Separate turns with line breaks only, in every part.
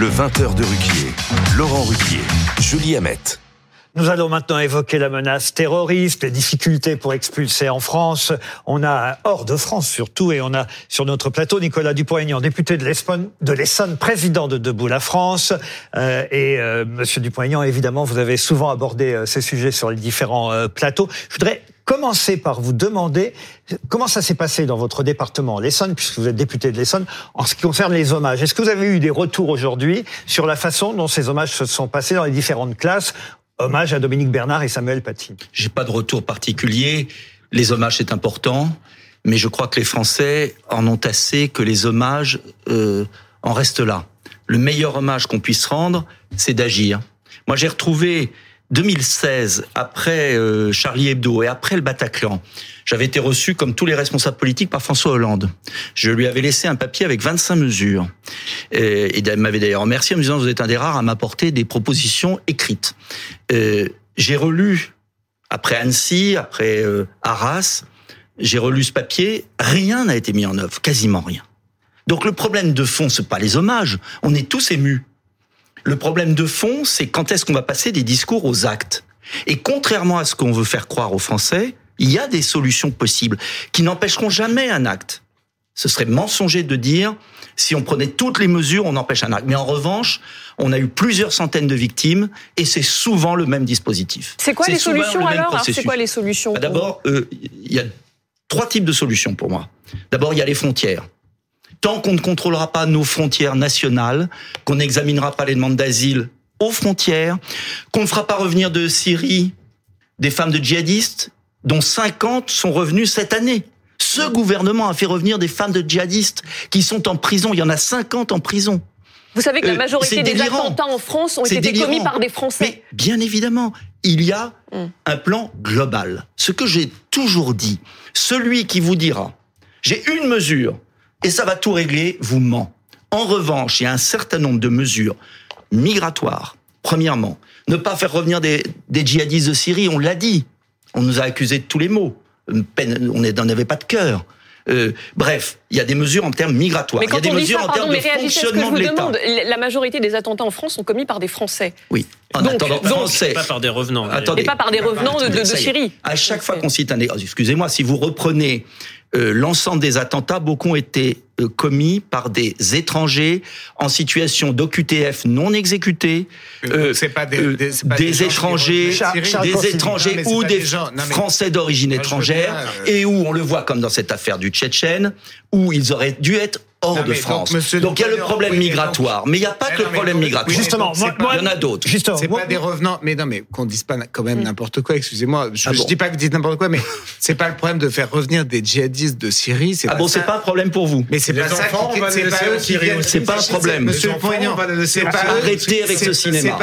Le 20h de Ruquier. Laurent Ruquier. Julie Hamet.
Nous allons maintenant évoquer la menace terroriste, les difficultés pour expulser en France. On a hors de France surtout, et on a sur notre plateau Nicolas Dupont-Aignan, député de l'Essonne, président de Debout la France. Euh, et euh, Monsieur Dupont-Aignan, évidemment, vous avez souvent abordé euh, ces sujets sur les différents euh, plateaux. Je voudrais commencer par vous demander comment ça s'est passé dans votre département, l'Essonne, puisque vous êtes député de l'Essonne, en ce qui concerne les hommages. Est-ce que vous avez eu des retours aujourd'hui sur la façon dont ces hommages se sont passés dans les différentes classes? Hommage à Dominique Bernard et Samuel Paty.
J'ai pas de retour particulier. Les hommages, c'est important, mais je crois que les Français en ont assez que les hommages euh, en restent là. Le meilleur hommage qu'on puisse rendre, c'est d'agir. Moi, j'ai retrouvé 2016, après euh, Charlie Hebdo et après le Bataclan, j'avais été reçu, comme tous les responsables politiques, par François Hollande. Je lui avais laissé un papier avec 25 mesures. Et, il m'avait d'ailleurs remercié en me disant, vous êtes un des rares à m'apporter des propositions écrites. Euh, j'ai relu, après Annecy, après euh, Arras, j'ai relu ce papier, rien n'a été mis en œuvre, quasiment rien. Donc le problème de fond, c'est pas les hommages, on est tous émus. Le problème de fond, c'est quand est-ce qu'on va passer des discours aux actes. Et contrairement à ce qu'on veut faire croire aux Français, il y a des solutions possibles qui n'empêcheront jamais un acte. Ce serait mensonger de dire si on prenait toutes les mesures, on empêche un acte. Mais en revanche, on a eu plusieurs centaines de victimes et c'est souvent le même dispositif.
C'est quoi les solutions alors, C'est quoi les solutions
D'abord, euh, il y a trois types de solutions pour moi. D'abord, il y a les frontières tant qu'on ne contrôlera pas nos frontières nationales, qu'on n'examinera pas les demandes d'asile aux frontières, qu'on ne fera pas revenir de Syrie des femmes de djihadistes, dont 50 sont revenus cette année. Ce gouvernement a fait revenir des femmes de djihadistes qui sont en prison. Il y en a 50 en prison.
Vous savez que la euh, majorité des attentats en France ont été commis par des Français.
Mais bien évidemment, il y a hmm. un plan global. Ce que j'ai toujours dit, celui qui vous dira, j'ai une mesure et ça va tout régler, vous ment. En revanche, il y a un certain nombre de mesures migratoires. Premièrement, ne pas faire revenir des, djihadistes de Syrie, on l'a dit. On nous a accusés de tous les maux. On n'avait pas de cœur. Euh, bref, il y a des mesures en termes migratoires. il y a des mesures en termes de fonctionnement de l'État.
La majorité des attentats en France sont commis par des Français.
Oui, en donc, attendant français.
Pas par des revenants.
et pas par des revenants de, Syrie.
À chaque fois qu'on cite un... Excusez-moi, si vous reprenez euh, l'ensemble des attentats, beaucoup ont été euh, commis par des étrangers en situation d'OQTF non exécutés, euh, pas des, des, étrangers, des étrangers ou des Français d'origine étrangère, et où on le voit comme dans cette affaire du Tchétchène, où ils auraient dû être hors de France. Donc, il y a le problème migratoire, mais il n'y a pas que le problème migratoire.
Justement,
il y en a d'autres.
C'est pas des revenants, mais non, mais qu'on dise pas quand même mm. n'importe quoi. Excusez-moi, je, ah dis pas que vous dites n'importe quoi, mais c'est pas le problème de faire revenir des djihadistes de Syrie.
Ah bon, c'est pas un problème pour vous.
Mais c'est pas ça. C'est pas
C'est pas un problème.
Monsieur Poignant,
c'est pas arrêter avec ce cinéma.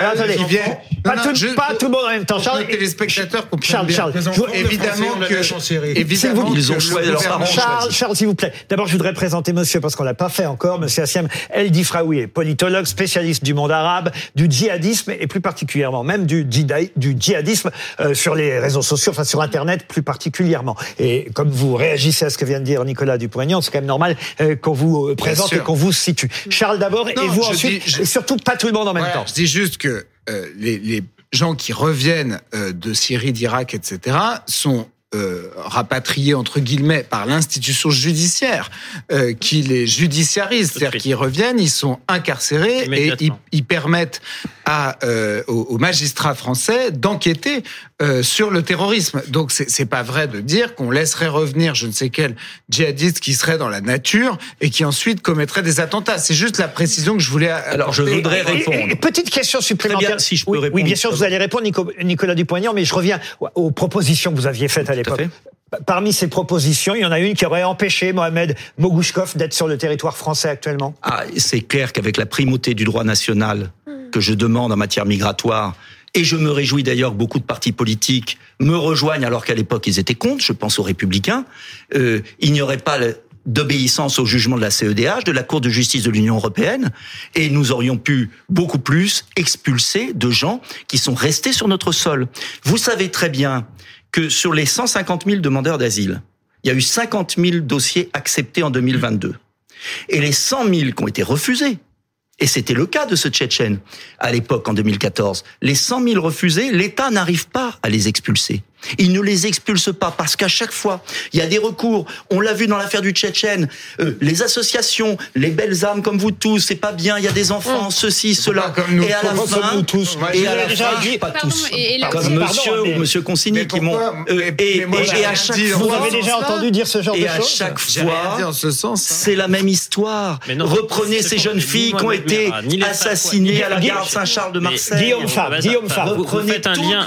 Pas tout le monde en même temps.
Charles, téléspectateurs Charles, Charles, évidemment que
évidemment ils ont choisi leurs parents.
Charles, Charles, s'il vous plaît. D'abord, je voudrais présenter Monsieur parce qu'on l'a pas fait encore, Monsieur Assiem El Difraoui politologue, spécialiste du monde arabe, du djihadisme et plus particulièrement même du, du djihadisme euh, sur les réseaux sociaux, enfin sur Internet plus particulièrement. Et comme vous réagissez à ce que vient de dire Nicolas Dupont-Aignan, c'est quand même normal euh, qu'on vous euh, présente et qu'on vous situe. Charles d'abord et vous ensuite, et surtout pas tout le monde en même temps.
Je dis juste que les, les gens qui reviennent de Syrie, d'Irak, etc., sont euh, rapatriés entre guillemets par l'institution judiciaire euh, qui les judiciarise, c'est-à-dire qu'ils reviennent, ils sont incarcérés et ils, ils, permettent à, euh, aux, magistrats français d'enquêter euh, sur le terrorisme. Donc c'est pas vrai de dire qu'on laisserait revenir je ne sais quel djihadiste qui serait dans la nature et qui ensuite commettrait des attentats. C'est juste la précision que je voulais.
Alors je voudrais répondre.
petite question supplémentaire.
si je peux répondre.
Oui, bien sûr, vous allez répondre, Nicolas Dupont-Aignan, mais je reviens aux propositions que vous aviez faites à l'époque. Parmi ces propositions, il y en a une qui aurait empêché Mohamed Mogouchkov d'être sur le territoire français actuellement.
Ah, c'est clair qu'avec la primauté du droit national que je demande en matière migratoire, et je me réjouis d'ailleurs que beaucoup de partis politiques me rejoignent alors qu'à l'époque ils étaient contre, je pense aux républicains, euh, il n'y aurait pas d'obéissance au jugement de la CEDH, de la Cour de justice de l'Union européenne, et nous aurions pu beaucoup plus expulser de gens qui sont restés sur notre sol. Vous savez très bien que sur les 150 000 demandeurs d'asile, il y a eu 50 000 dossiers acceptés en 2022. Et les 100 000 qui ont été refusés, Et c'était le cas de ce Tchétchène à l'époque, en 2014. Les 100 000 refusés, l'État n'arrive pas à les expulser. Il ne les expulse pas parce qu'à chaque fois, il y a des recours. On l'a vu dans l'affaire du Tchétchène. Euh, les associations, les belles âmes comme vous tous, c'est pas bien. Il y a des enfants, ceci, cela.
et à la fin,
tous.
et à la fin, pas tous. comme Monsieur ou Monsieur Consigny qui m'ont. Euh, et, à chaque fois,
vous avez déjà entendu dire ce genre de choses.
Et à chaque fois, hein. c'est la même histoire. Reprenez ces jeunes filles qui ont été assassinées à la gare Saint-Charles de Marseille.
Guillaume Favre, Guillaume.
Vous faites un lien,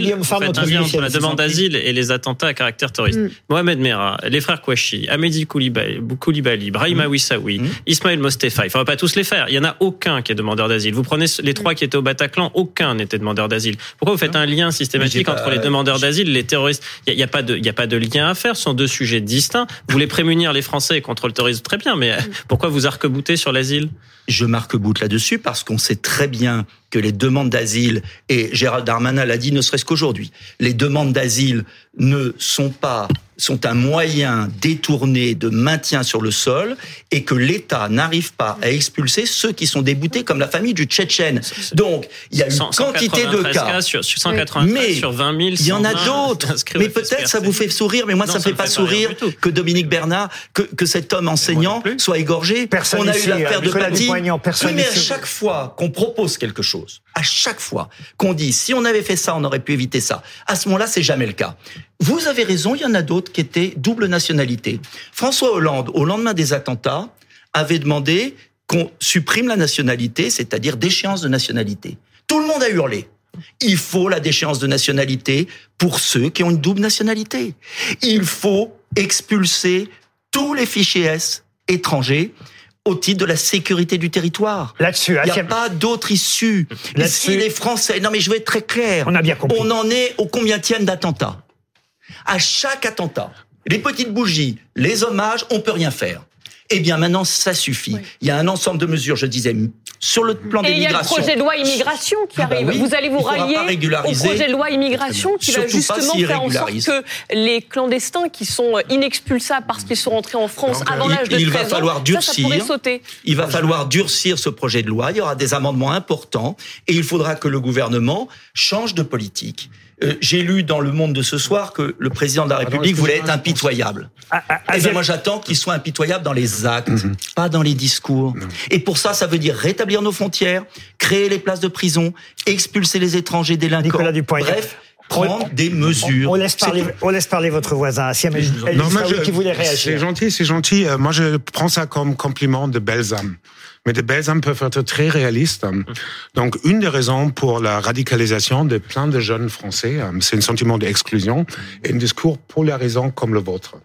vous faites un lien entre la demande d'asile entre la demande d'asile et les attentats à caractère terroriste. Mm. Mohamed Merah, les frères Kouachi, Amédi Koulibaly, Brahima mm. Wissaoui, mm. Ismaël Mostefa, il ne faudra pas tous les faire. Il n'y en a aucun qui est demandeur d'asile. Vous prenez les trois qui étaient au Bataclan, aucun n'était demandeur d'asile. Pourquoi vous faites un lien systématique entre les demandeurs d'asile et les terroristes? Il n'y a, pas de, a pas de lien à faire. Ce sont deux sujets distincts. Vous voulez prémunir les Français contre le terrorisme, très bien, mais pourquoi vous arc-boutez sur l'asile?
Je marque-boute là-dessus parce qu'on sait très bien que les demandes d'asile, et Gérald Darmanin l'a dit ne serait-ce qu'aujourd'hui, les demandes d'asile ne sont pas sont un moyen détourné de maintien sur le sol et que l'État n'arrive pas à expulser ceux qui sont déboutés comme la famille du Tchétchène. Donc, il y a une quantité de cas.
Sur, 193 mais sur 20 000.
Il y en a d'autres. Mais peut-être ça vous fait sourire, mais moi ça ne fait pas sourire que Dominique Bernard, que, que cet homme enseignant soit égorgé.
Personne On a eu l'affaire de Paty. Oui,
mais à chaque fois qu'on propose quelque chose, à chaque fois qu'on dit si on avait fait ça, on aurait pu éviter ça, à ce moment-là, c'est jamais le cas. Vous avez raison, il y en a d'autres qui étaient double nationalité. François Hollande, au lendemain des attentats, avait demandé qu'on supprime la nationalité, c'est-à-dire déchéance de nationalité. Tout le monde a hurlé. Il faut la déchéance de nationalité pour ceux qui ont une double nationalité. Il faut expulser tous les fichiers S étrangers au titre de la sécurité du territoire.
Là-dessus,
il n'y a pas d'autre issue. Si les Français, non mais je vais être très clair.
On a bien compris.
On en est au combien d'attentats? À chaque attentat, les petites bougies, les hommages, on peut rien faire. Eh bien, maintenant, ça suffit. Il y a un ensemble de mesures, je disais, sur le plan des migrations. Et il y a le
projet de loi immigration qui ah bah arrive. vous allez vous rallier au projet de loi immigration qui va justement faire en sorte que les clandestins qui sont inexpulsables parce qu'ils sont rentrés en France avant l'âge de 13
il va falloir durcir,
ça, sauter.
Il va falloir durcir ce projet de loi. Il y aura des amendements importants et il faudra que le gouvernement change de politique. Euh, j'ai lu dans Le Monde de ce soir que le président de la République voulait être impitoyable. Ah, ah, ah, eh moi, j'attends qu'il soit impitoyable dans les actes, mhm. pas dans les discours. Et pour ça, ça veut dire rétablir nos frontières, créer les places de prison, expulser les étrangers délinquants. Bref, prendre des mesures.
On, laisse parler, on laisse parler votre voisin. Si non, moi, qui voulait réagir.
C'est gentil, c'est gentil. Euh, moi, je prends ça comme compliment de belles âmes mais des belles âmes peuvent être très réalistes. Donc, une des raisons pour la radicalisation de plein de jeunes Français, euh, c'est un sentiment d'exclusion et un discours polarisant comme le vôtre.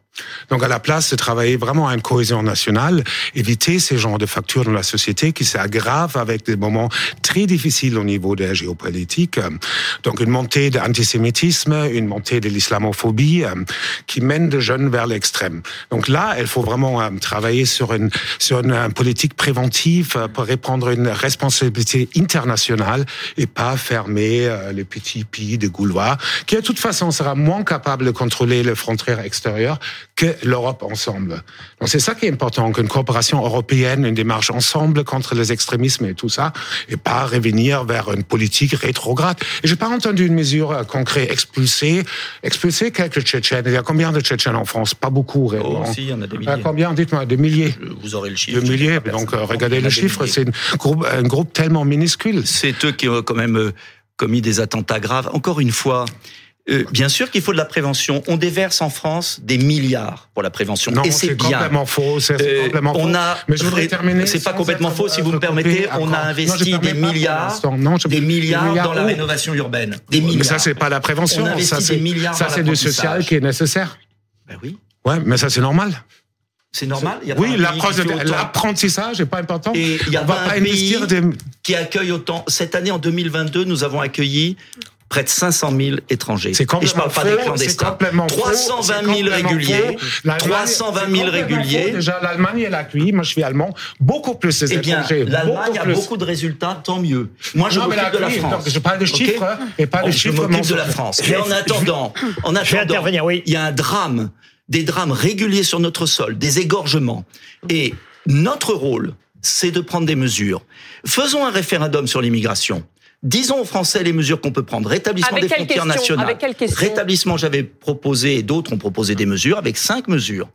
Donc, à la place de travailler vraiment à une cohésion nationale, éviter ces genres de factures dans la société qui s'aggravent avec des moments très difficiles au niveau de la géopolitique. Donc, une montée de l'antisémitisme, une montée de l'islamophobie euh, qui mène de jeunes vers l'extrême. Donc là, il faut vraiment euh, travailler sur une, sur une politique préventive euh, pour reprendre une responsabilité internationale et pas fermer les petits pays de Gaulois, qui de toute façon sera moins capable de contrôler les frontières extérieures que l'Europe ensemble. Donc c'est ça qui est important, qu'une coopération européenne, une démarche ensemble contre les extrémismes et tout ça, et pas revenir vers une politique rétrograde. Et j'ai pas entendu une mesure euh, concrète, expulser, expulser quelques Tchétchènes. Il y a combien de Tchétchènes en France? Pas beaucoup, réellement.
Oh, si, il y en a des milliers.
combien? Dites-moi, des milliers.
Vous aurez le chiffre.
Des milliers. Donc, euh, regardez le chiffre, c'est un groupe, un groupe tellement minuscule.
C'est eux qui ont quand même euh, commis des attentats graves. Encore une fois, euh, bien sûr qu'il faut de la prévention. On déverse en France des milliards pour la prévention.
Non,
et c'est
bien. Complètement faux. C'est euh, complètement
on a, Mais je voudrais terminer. C'est pas complètement faux, si vous me permettez. On a investi des milliards, des milliards dans la rénovation urbaine. Des milliards.
Mais ça, c'est pas la prévention.
On
ça,
des milliards.
Ça, c'est du social qui est nécessaire.
Ben oui.
Ouais, mais ça, c'est normal.
C'est normal.
Il y a oui, l'apprentissage n'est pas important.
Et il y a pas, un pays qui accueille autant. Cette année, en 2022, nous avons accueilli près de 500 000 étrangers.
C'est Et je parle pas des clandestins.
320 000 réguliers. 320 000 réguliers.
Déjà, l'Allemagne, elle accueilli, moi je suis allemand, beaucoup plus ces
eh bien, L'Allemagne a beaucoup de résultats, tant mieux. Moi, je m'occupe de la France.
je parle de chiffres et pas de chiffres.
Je m'occupe de la France. Mais en attendant, en attendant, il y a un drame, des drames réguliers sur notre sol, des égorgements. Et notre rôle, c'est de prendre des mesures. Faisons un référendum sur l'immigration. Disons aux Français les mesures qu'on peut prendre. Rétablissement des frontières nationales. Rétablissement, j'avais proposé, et d'autres ont proposé des mesures, avec cinq mesures.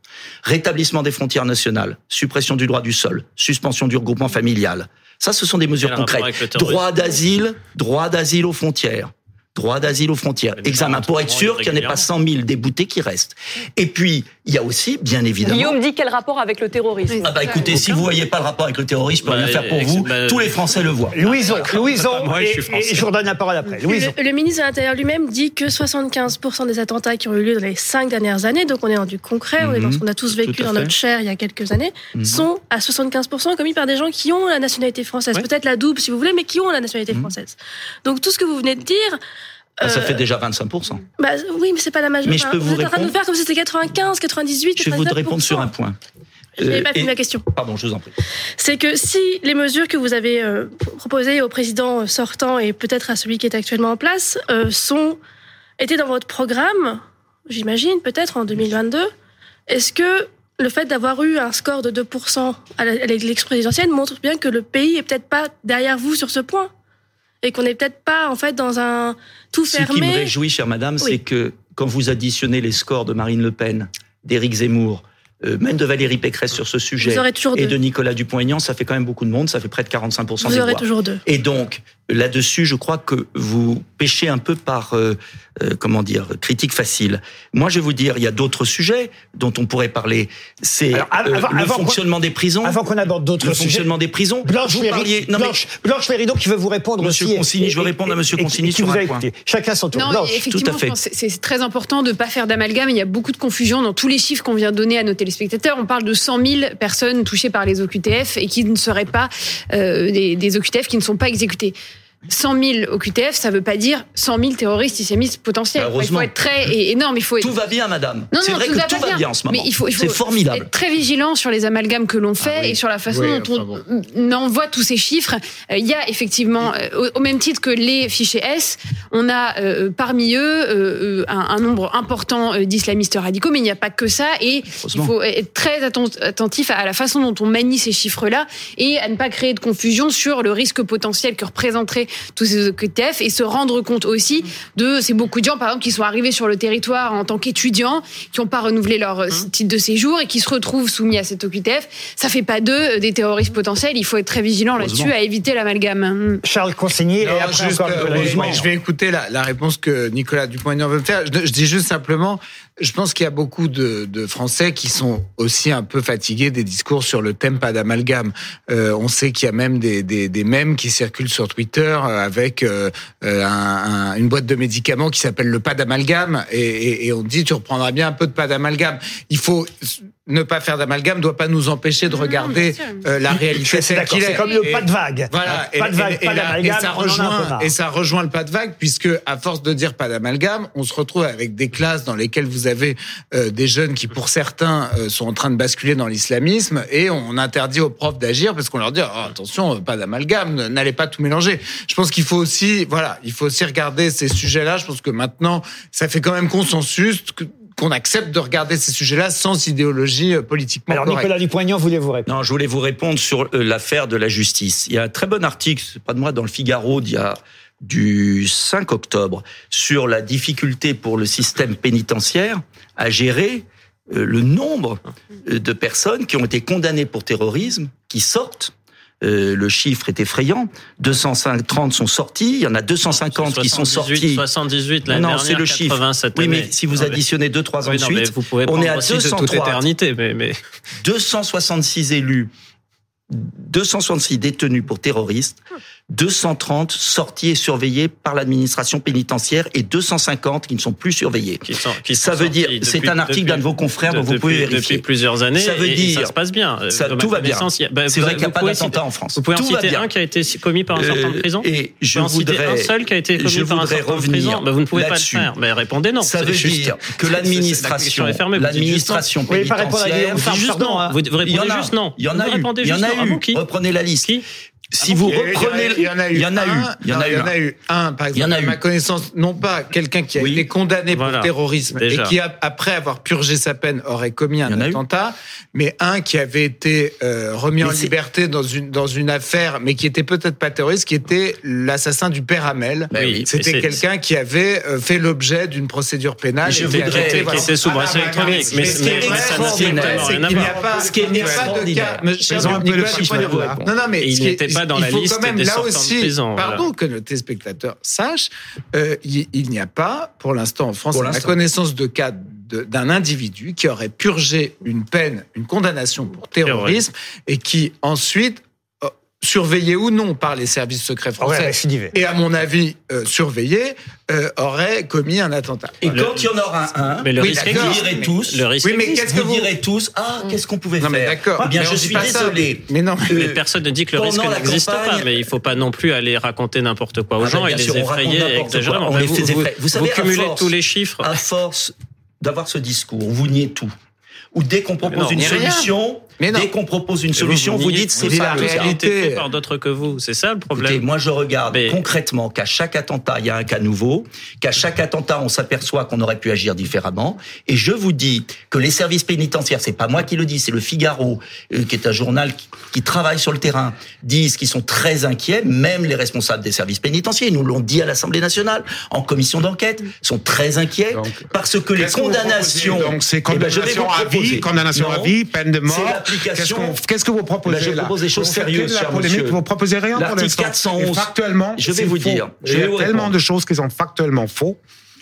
Rétablissement des frontières nationales, suppression du droit du sol, suspension du regroupement familial. Ça, ce sont des mesures concrètes. Droit d'asile, droit d'asile aux frontières droit d'asile aux frontières, examen pour être sûr qu'il n'y en ait pas 100 000 déboutés qui restent. Et puis, il y a aussi, bien évidemment...
Guillaume dit quel rapport avec le terrorisme
Ah bah écoutez, si vous voyez pas le rapport avec le terrorisme, je peux rien bah, faire pour vous. Bah, tous les Français le voient.
Louison, Louison, et, et, je redonne la parole après.
Le, le, ministre de l'Intérieur lui-même dit que 75% des attentats qui ont eu lieu dans les cinq dernières années, donc on est dans du concret, on est dans ce qu'on a tous vécu dans notre chair il y a quelques années, mhm. sont à 75% commis par des gens qui ont la nationalité française. Peut-être la double si vous voulez, mais qui ont la nationalité mhm. française. Donc tout ce que vous venez de dire...
Ah, ça fait déjà 25%.
Bah, oui, mais c'est pas la majorité.
Mais je peux vous,
êtes en train de nous faire comme si c'était 95, 98,
Je vais vous répondre sur un point.
Je n'ai pas euh, fini ma question.
Pardon, je vous en prie.
C'est que si les mesures que vous avez euh, proposées au président sortant et peut-être à celui qui est actuellement en place euh, sont étaient dans votre programme, j'imagine, peut-être en 2022, est-ce que le fait d'avoir eu un score de 2% à l'élection présidentielle montre bien que le pays est peut-être pas derrière vous sur ce point? Et qu'on n'est peut-être pas en fait dans un tout fermé.
Ce qui me réjouit, chère madame, c'est que quand vous additionnez les scores de Marine Le Pen, d'Éric Zemmour, euh, même de Valérie Pécresse sur ce sujet et de Nicolas Dupont-Aignan, ça fait quand même beaucoup de monde, ça fait près de 45%
vous aurez toujours deux.
Et donc, là-dessus, je crois que vous pêchez un peu par, euh, euh, comment dire, critique facile. Moi, je vais vous dire, il y a d'autres sujets dont on pourrait parler. C'est euh, le fonctionnement des prisons.
Avant qu'on aborde d'autres
sujets. Le fonctionnement des prisons.
Blanche, vous parliez, non, Blanche, Blanche qui veut vous répondre
Monsieur
aussi.
Consigny, je veux répondre à Monsieur Consigny sur un point.
Chacun son tour.
Non, Blanche, effectivement, tout à fait. C'est très important de ne pas faire d'amalgame. Il y a beaucoup de confusion dans tous les chiffres qu'on vient de donner à nos téléspectateurs. On parle de 100 000 personnes touchées par les OQTF et qui ne seraient pas euh, des, des OQTF qui ne sont pas exécutés. 100 000 QTF, ça ne veut pas dire 100 000 terroristes islamistes potentiels.
il
faut être très énorme. Il faut
Tout va bien, madame. C'est vrai que tout va bien. en ce moment. Mais il faut, c'est formidable.
Être très vigilant sur les amalgames que l'on fait ah et sur la façon dont on envoie tous ces chiffres. Euh, il y a effectivement, euh, au même titre que les fichiers S, on a euh, parmi eux un, nombre important d'islamistes radicaux, mais il n'y a pas que ça. Et il faut être très attentif à la façon dont on manie ces chiffres-là et à ne pas créer de confusion sur le risque potentiel que représenterait tous ces OQTF et se rendre compte aussi de ces beaucoup de gens, par exemple, qui sont arrivés sur le territoire en tant qu'étudiants, qui n'ont pas renouvelé leur euh, hein titre de séjour et qui se retrouvent soumis à cet OQTF. Ça fait pas d'eux euh, des terroristes potentiels. Il faut être très vigilant là-dessus à éviter l'amalgame.
Charles Consigny, et après
juste, euh, je vais écouter la, réponse que Nicolas Dupont-Aignan veut me faire. Je, je dis juste simplement, je pense qu'il y a beaucoup de, de, Français qui sont aussi un peu fatigués des discours sur le thème pas d'amalgame. Euh, on sait qu'il y a même des, des, des mèmes qui circulent sur Twitter euh, avec euh, un, une boîte de médicaments qui s'appelle le pas d'amalgame et, et, et, on dit tu reprendras bien un peu de pas d'amalgame. Il faut ne pas faire d'amalgame doit pas nous empêcher de regarder euh, la réalité
c'est comme le pas de vague.
voilà.
Pas de vague pas d'amalgame
et ça rejoint et ça rejoint le pas de vague puisque à force de dire pas d'amalgame on se retrouve avec des classes dans lesquelles vous avez euh, des jeunes qui pour certains euh, sont en train de basculer dans l'islamisme et on interdit aux profs d'agir parce qu'on leur dit oh, attention pas d'amalgame n'allez pas tout mélanger. Je pense qu'il faut aussi voilà il faut aussi regarder ces sujets là je pense que maintenant ça fait quand même consensus que qu'on accepte de regarder ces sujets-là sans idéologie euh, politiquement
Alors Nicolas Dupont-Aignan, voulez vous répondre?
Non, je voulais vous répondre sur euh, l'affaire de la justice. Il y a un très bon article, pas de moi, dans le Figaro d'il y a du 5 octobre sur la difficulté pour le système pénitentiaire à gérer euh, le nombre de personnes qui ont été condamnées pour terrorisme, qui sortent euh, le chiffre est effrayant. 230 sont sortis, il y en a 250 qui sont sortis.
78 l'année
non, c'est le chiffre. Oui, mais si vous additionnez 2-3 ans de suite, on est à 203.
éternité, mais, mais...
266 élus 266 détenus pour terroristes, 230 sortis et surveillés par l'administration pénitentiaire et 250 qui ne sont plus surveillés.
Qui sont, qui
ça veut dire, c'est un article d'un de vos confrères, dont vous pouvez vérifier.
Depuis plusieurs années, ça veut dire, ça se passe bien.
Ça, tout va bien. Bah, c'est vrai qu'il n'y a pas d'attentat en France.
Vous pouvez en citer un qui a été commis par un sortant de prison
Et je vous voudrais
un seul qui a été commis par un sortant de prison. Bah, vous ne pouvez pas le faire. Mais répondez non.
Ça veut dire que l'administration, l'administration pénitentiaire,
vous répondez juste non.
Il y en a eu. Il y en a eu. Reprenez la liste. Si vous reprenez,
il y en a eu, il y en a eu, il y en a eu, un, par exemple, à ma connaissance, non pas quelqu'un qui a été condamné pour terrorisme et qui après avoir purgé sa peine aurait commis un attentat, mais un qui avait été euh, remis en liberté dans une dans une affaire, mais qui était peut-être pas terroriste, qui était l'assassin du père Hamel. Ben C'était quelqu'un qui avait euh, fait l'objet d'une procédure pénale.
Je voudrais qui était sous bracelet électronique, mais ça n'a strictement rien à voir.
Ce qui est extraordinaire.
Non, non, mais il n'était pas dans la liste des sortants de prison.
Pardon que nos téléspectateurs sachent, euh, il n'y a pas, pour l'instant en France, la connaissance de cas d'un individu qui aurait purgé une peine, une condamnation pour terrorisme et qui ensuite surveillé ou non par les services secrets français, et à mon avis euh, surveillé, euh, aurait commis un attentat.
Et quand il y en aura un,
mais le risque
vous direz tous,
le risque
oui, mais qu'est-ce que vous, direz tous Ah, qu'est-ce qu'on pouvait
non,
mais
faire
Eh bien, je suis désolé.
mais non, mais personne ne dit que le risque n'existe pas. Mais il faut pas non plus aller raconter n'importe quoi aux ah, gens et les effrayer exagérément.
Effrayer.
Vous savez, cumulez tous les chiffres.
À force d'avoir ce discours, vous niez tout ou dès qu'on propose une solution, dès qu'on propose une solution, vous, dites c'est
pas la réalité par d'autres que vous. C'est ça le problème.
moi je regarde concrètement qu'à chaque attentat il y a un cas nouveau, qu'à chaque attentat on s'aperçoit qu'on aurait pu agir différemment. Et je vous dis que les services pénitentiaires, c'est pas moi qui le dis, c'est le Figaro, euh, qui est un journal qui, travaille sur le terrain, disent qu'ils sont très inquiets. Même les responsables des services pénitentiaires, ils nous l'ont dit à l'Assemblée nationale en commission d'enquête, sont très inquiets parce que les condamnations,
donc c'est condamnation à vie, condamnation à vie, peine de mort. Qu'est-ce que vous proposez là
Je propose des choses sérieuses, cher monsieur.
Vous proposez rien pour l'instant.
411.
Factuellement,
je vais vous dire.
Il y a tellement de choses qui sont factuellement faux.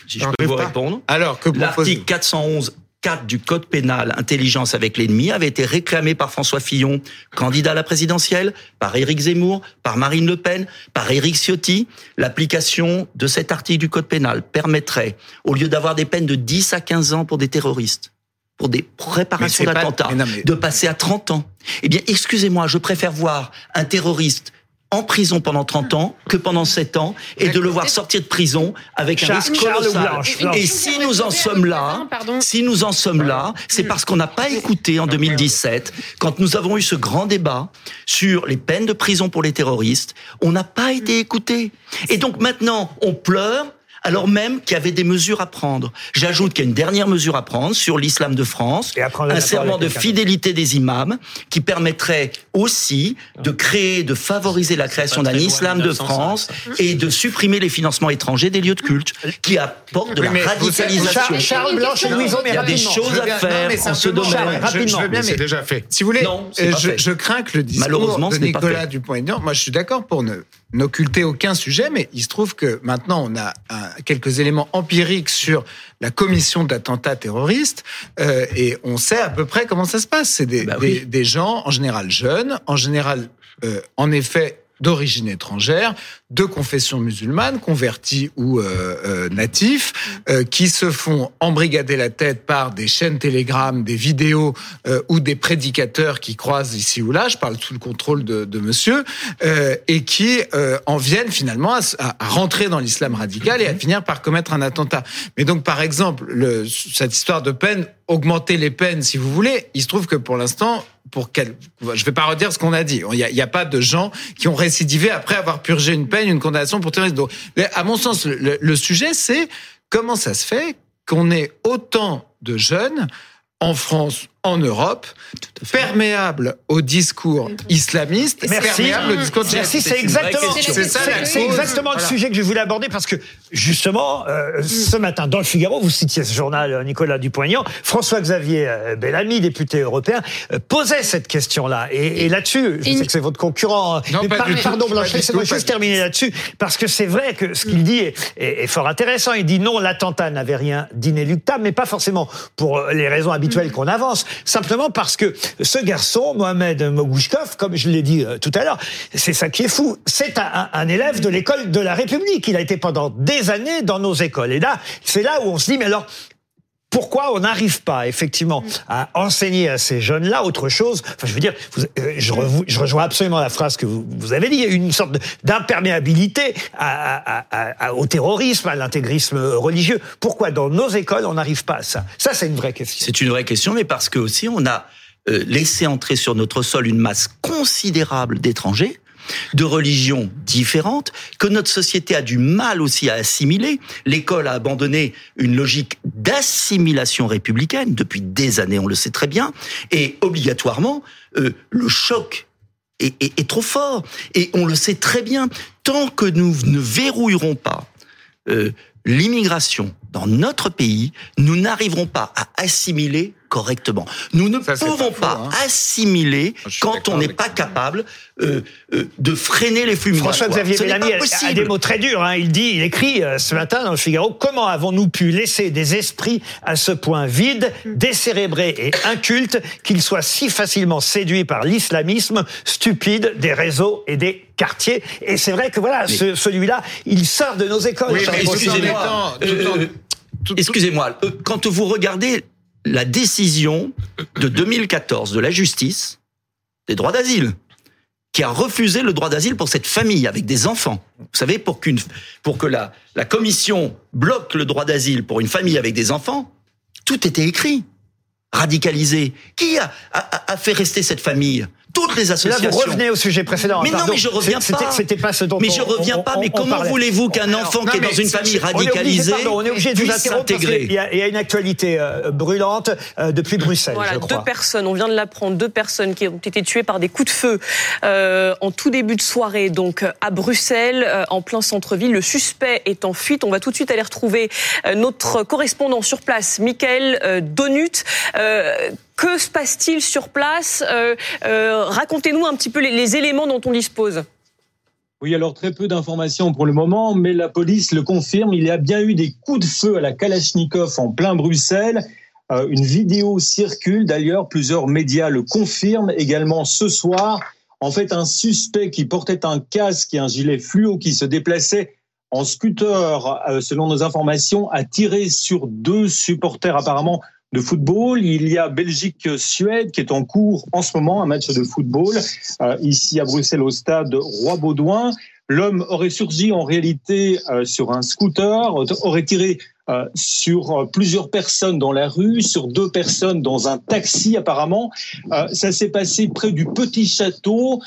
Si je peux vous répondre. Alors que l'article 411 4 du Code pénal, intelligence avec l'ennemi, avait été réclamé par François Fillon, candidat à la présidentielle, par Éric Zemmour, par Marine Le Pen, par Éric Ciotti. L'application de cet article du Code pénal permettrait, au lieu d'avoir des peines de 10 à 15 ans pour des terroristes, pour des préparations d'attentats, de passer à 30 ans. Eh bien, excusez-moi, je préfère voir un terroriste en prison pendant 30 ans que pendant 7 ans et de le voir sortir de prison avec un risque colossal. Et si nous en sommes là, si nous en sommes là, c'est parce qu'on n'a pas écouté en 2017 quand nous avons eu ce grand débat sur les peines de prison pour les terroristes, on n'a pas été écouté. Et donc maintenant, on pleure alors même qu'il y avait des mesures à prendre. J'ajoute qu'il y a une dernière mesure à prendre sur l'islam de France, un serment de fidélité des imams qui permettrait aussi de créer, de favoriser la création d'un islam de France et de supprimer les financements étrangers des lieux de culte qui apportent de la radicalisation.
Charles Blanche et Louison,
Il y a des choses à faire en ce domaine.
Rapidement, c'est déjà fait. Si vous voulez, euh, je, crains que le discours de Nicolas Dupont-Aignan, moi je suis d'accord pour ne n'occulter aucun sujet, mais il se trouve que maintenant on a quelques éléments empiriques sur la commission d'attentats terroristes euh, et on sait à peu près comment ça se passe. C'est des, bah des, gens en général jeunes, en général euh, en effet d'origine étrangère, de confession musulmane, convertis ou euh, euh natifs, euh, qui se font embrigader la tête par des chaînes Telegram, des vidéos euh, ou des prédicateurs qui croisent ici ou là, je parle sous le contrôle de, de monsieur, et qui en viennent finalement à, à rentrer dans l'islam radical et à finir par commettre un attentat. Mais donc, par exemple, le, cette histoire de peine, augmenter les peines, si vous voulez, il se trouve que pour l'instant, pour quel, je vais pas redire ce qu'on a dit. Il n'y a, pas de gens qui ont récidivé après avoir purgé une peine, une condamnation pour terrorisme. Donc, à mon sens, le sujet, c'est comment ça se fait qu'on ait autant de jeunes en France en Europe, perméable au discours islamiste,
Merci.
perméable au discours
Merci, c'est exactement, c'est exactement le sujet que je voulais aborder parce que justement, euh, ce matin, dans le Figaro, vous citiez ce journal, euh, Nicolas Dupont-Aignan, François-Xavier euh, Bellamy, député européen, posait cette question-là. Et, et là-dessus, je sais que c'est votre concurrent, hein, non, mais par, pardon Blanchet, c'est moi juste terminer là-dessus parce que c'est vrai que ce qu'il dit est, est, fort intéressant. Il dit non, l'attentat n'avait rien d'inéluctable, mais pas forcément pour les raisons habituelles qu'on avance simplement parce que ce garçon, Mohamed Mogouchkov, comme je l'ai dit euh, tout à l'heure, c'est ça qui est fou, c'est un, élève de l'école de la République. Il a été pendant des années dans nos écoles. Et là, c'est là où on se dit, mais alors, pourquoi on n'arrive pas effectivement à enseigner à ces jeunes-là autre chose Enfin, je veux dire, euh, je, rejoins absolument la phrase que vous, avez dit. Il y a une sorte d'imperméabilité au terrorisme, à l'intégrisme religieux. Pourquoi dans nos écoles on n'arrive pas à ça? Ça, c'est une vraie question.
C'est une vraie question, mais parce que aussi on a euh, laissé entrer sur notre sol une masse considérable d'étrangers de religions différentes, que notre société a du mal aussi à assimiler. L'école a abandonné une logique d'assimilation républicaine depuis des années, on le sait très bien, et obligatoirement, euh, le choc est, trop fort. Et on le sait très bien, tant que nous ne verrouillerons pas euh, l'immigration dans notre pays, nous n'arriverons pas à assimiler correctement. Nous ne pouvons pas, hein. assimiler quand on n'est pas capable euh, euh, de freiner les flux
François-Xavier Mélanie a, des mots très durs. Hein. Il dit, il écrit euh, ce matin dans le Figaro, comment avons-nous pu laisser des esprits à ce point vides, décérébrés et incultes qu'ils soient si facilement séduits par l'islamisme stupide des réseaux et des quartiers? Et c'est vrai que voilà, celui-là, il sort de nos écoles.
excusez-moi. Excusez-moi, quand vous regardez la décision de 2014 de la justice des droits d'asile qui a refusé le droit d'asile pour cette famille avec des enfants. Vous savez, pour qu'une, pour que la, commission bloque le droit d'asile pour une famille avec des enfants, tout était écrit, radicalisé. Qui a fait rester cette famille? Toutes les associations.
Là, vous revenez au sujet précédent.
Mais non, mais je reviens pas.
C'était pas ce dont
Mais je reviens pas. mais comment voulez-vous qu'un enfant qui est dans une famille radicalisée
on est obligé de vous s'intégrer il, y a une actualité euh, brûlante euh, depuis Bruxelles.
Voilà,
je
crois. deux personnes. On vient de l'apprendre. Deux personnes qui ont été tuées par des coups de feu euh, en tout début de soirée, donc à Bruxelles, en plein centre-ville. Le suspect est en fuite. On va tout de suite aller retrouver notre correspondant sur place, Michael Donut. Que se passe-t-il sur place euh, euh, Racontez-nous un petit peu les, éléments dont on dispose.
Oui, alors très peu d'informations pour le moment, mais la police le confirme. Il y a bien eu des coups de feu à la Kalachnikov en plein Bruxelles. Euh, une vidéo circule d'ailleurs, plusieurs médias le confirment également ce soir. En fait, un suspect qui portait un casque et un gilet fluo qui se déplaçait en scooter, selon nos informations, a tiré sur deux supporters apparemment de football. Il y a Belgique-Suède qui est en cours en ce moment, un match de football, euh, ici à Bruxelles au stade Roi-Baudouin. L'homme aurait surgi en réalité euh, sur un scooter, aurait tiré euh, sur plusieurs personnes dans la rue, sur deux personnes dans un taxi apparemment. ça s'est passé près du Petit Château,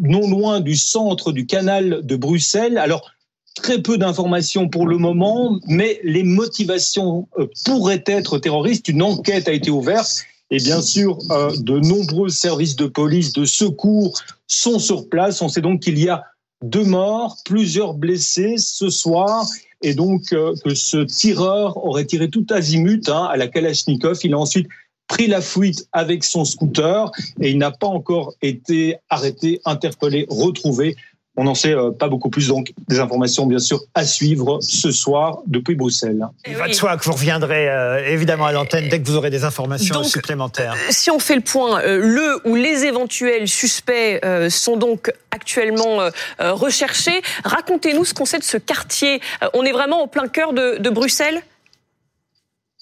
non loin du centre du canal de Bruxelles. Alors très peu d'informations pour le moment, mais les motivations euh, pourraient être terroristes. Une enquête a été ouverte. Et bien sûr, euh, de nombreux services de police, de secours sont sur place. On sait donc qu'il y a deux morts, plusieurs blessés ce soir, et donc euh, que ce tireur aurait tiré tout azimut hein, à la Kalachnikov. Il a ensuite pris la fuite avec son scooter et il n'a pas encore été arrêté, interpellé, retrouvé. On n'en sait euh, pas beaucoup plus, donc des informations bien sûr à suivre ce soir depuis Bruxelles.
Il va de soi que vous reviendrez euh, évidemment à l'antenne dès que vous aurez des informations supplémentaires.
Euh, si on fait le point, le ou les éventuels suspects sont donc actuellement recherchés. Racontez-nous ce qu'on sait de ce quartier. On est vraiment au plein cœur de Bruxelles?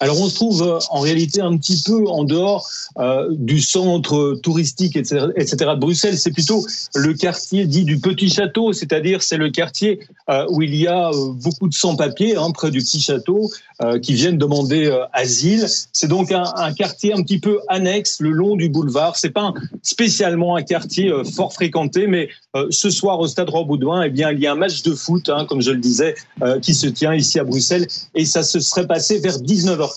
Alors on se trouve euh, en réalité un petit peu en dehors euh, du centre touristique, etc., etc. de Bruxelles. C'est plutôt le quartier dit du Petit Château, c'est-à-dire c'est le quartier euh, où il y a beaucoup de sans-papiers hein, près du Petit Château qui viennent demander asile. C'est donc un, quartier un petit peu annexe le long du boulevard. C'est pas spécialement un quartier fort fréquenté, mais ce soir au Stade Roi-Baudouin, eh bien il y a un match de foot, hein, comme je le disais, qui se tient ici à Bruxelles, et ça se serait passé vers 19h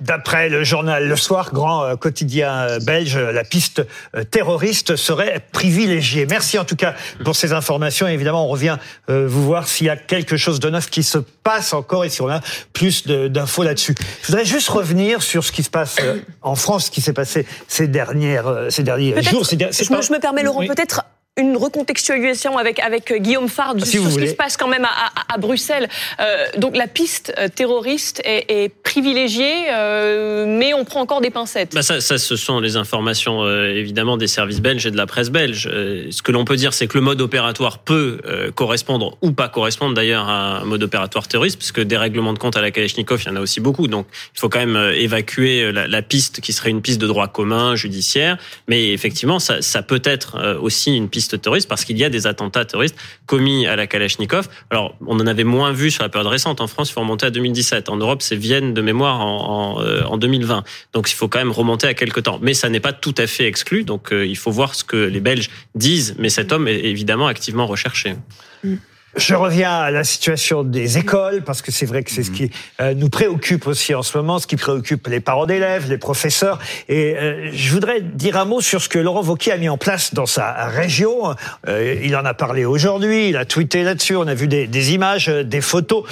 D'après le journal Le Soir, grand euh, quotidien euh, belge, la piste euh, terroriste serait privilégiée. Merci en tout cas pour ces informations. évidemment, on revient vous voir s'il y a quelque chose de neuf qui se passe encore et si on a plus d'infos là-dessus. Je voudrais juste revenir sur ce qui se passe en France, ce qui s'est passé ces dernières, ces derniers jours. Ces,
je, je, me permets, Laurent, peut-être une recontextualisation avec avec euh, Guillaume Fard ah, sur ce qui se passe quand même à, à, Bruxelles. Euh, donc la piste euh, terroriste est, est privilégiée, euh, mais on prend encore des pincettes.
Bah ça, ça, ce sont les informations euh, évidemment des services belges et de la presse belge. ce que l'on peut dire, c'est que le mode opératoire peut correspondre ou pas correspondre d'ailleurs à un mode opératoire terroriste, puisque des règlements de compte à la Kalachnikov, il y en a aussi beaucoup. Donc il faut quand même évacuer la, la piste qui serait une piste de droit commun judiciaire, mais effectivement, ça, ça peut être aussi une piste terroriste parce qu'il y a des attentats terroristes commis à la Kalachnikov. Alors, on en avait moins vu sur la période récente. En France, il faut remonter à 2017. En Europe, c'est Vienne de mémoire en, en, en, 2020. Donc, il faut quand même remonter à quelques temps. Mais ça n'est pas tout à fait exclu. Donc, il faut voir ce que les Belges disent. Mais cet homme est évidemment activement recherché.
Mm. Je reviens à la situation des écoles, parce que c'est vrai que c'est ce qui euh, nous préoccupe aussi en ce moment, ce qui préoccupe les parents d'élèves, les professeurs. Et euh, je voudrais dire un mot sur ce que Laurent Wauquiez a mis en place dans sa région. Euh, il en a parlé aujourd'hui, il a tweeté là-dessus, on a vu des, des images, des photos.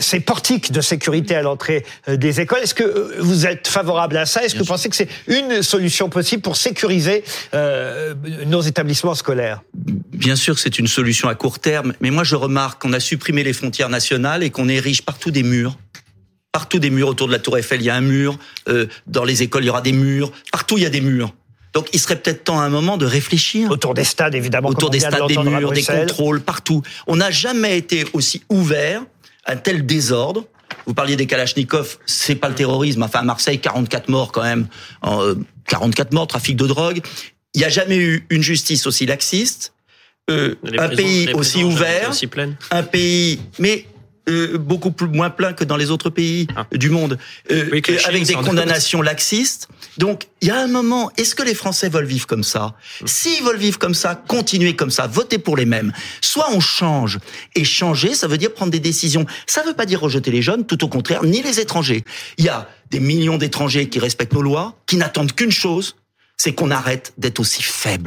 ces portiques de sécurité à l'entrée des écoles, est-ce que vous êtes favorable à ça? Est-ce que vous pensez que c'est une solution possible pour sécuriser nos établissements scolaires?
Bien sûr, c'est une solution à court terme, mais moi je remarque qu'on a supprimé les frontières nationales et qu'on érige partout des murs. Partout des murs autour de la Tour Eiffel, il y a un mur. Euh, dans les écoles, il y aura des murs. Partout, il y a des murs. Donc, il serait peut-être temps à un moment de réfléchir.
Autour des stades, évidemment.
Autour des stades, des murs, des contrôles, partout. On n'a jamais été aussi ouvert à un tel désordre. Vous parliez des Kalachnikov, c'est pas le terrorisme. Enfin, à Marseille, 44 morts quand même. 44 euh, morts, trafic de drogue. Il n'y a jamais eu une justice aussi laxiste euh, un pays aussi ouvert, un pays, mais euh, beaucoup plus, moins plein que dans les autres pays ah. du monde, euh, avec des condamnations laxistes. Donc, il y a un moment, est-ce que les Français veulent vivre comme ça? Hmm. S'ils veulent vivre comme ça, continuer comme ça, voter pour les mêmes. Soit on change, et changer, ça veut dire prendre des décisions. Ça veut pas dire rejeter les jeunes, tout au contraire, ni les étrangers. Il y a des millions d'étrangers qui respectent nos lois, qui n'attendent qu'une chose, c'est qu'on arrête d'être aussi faible.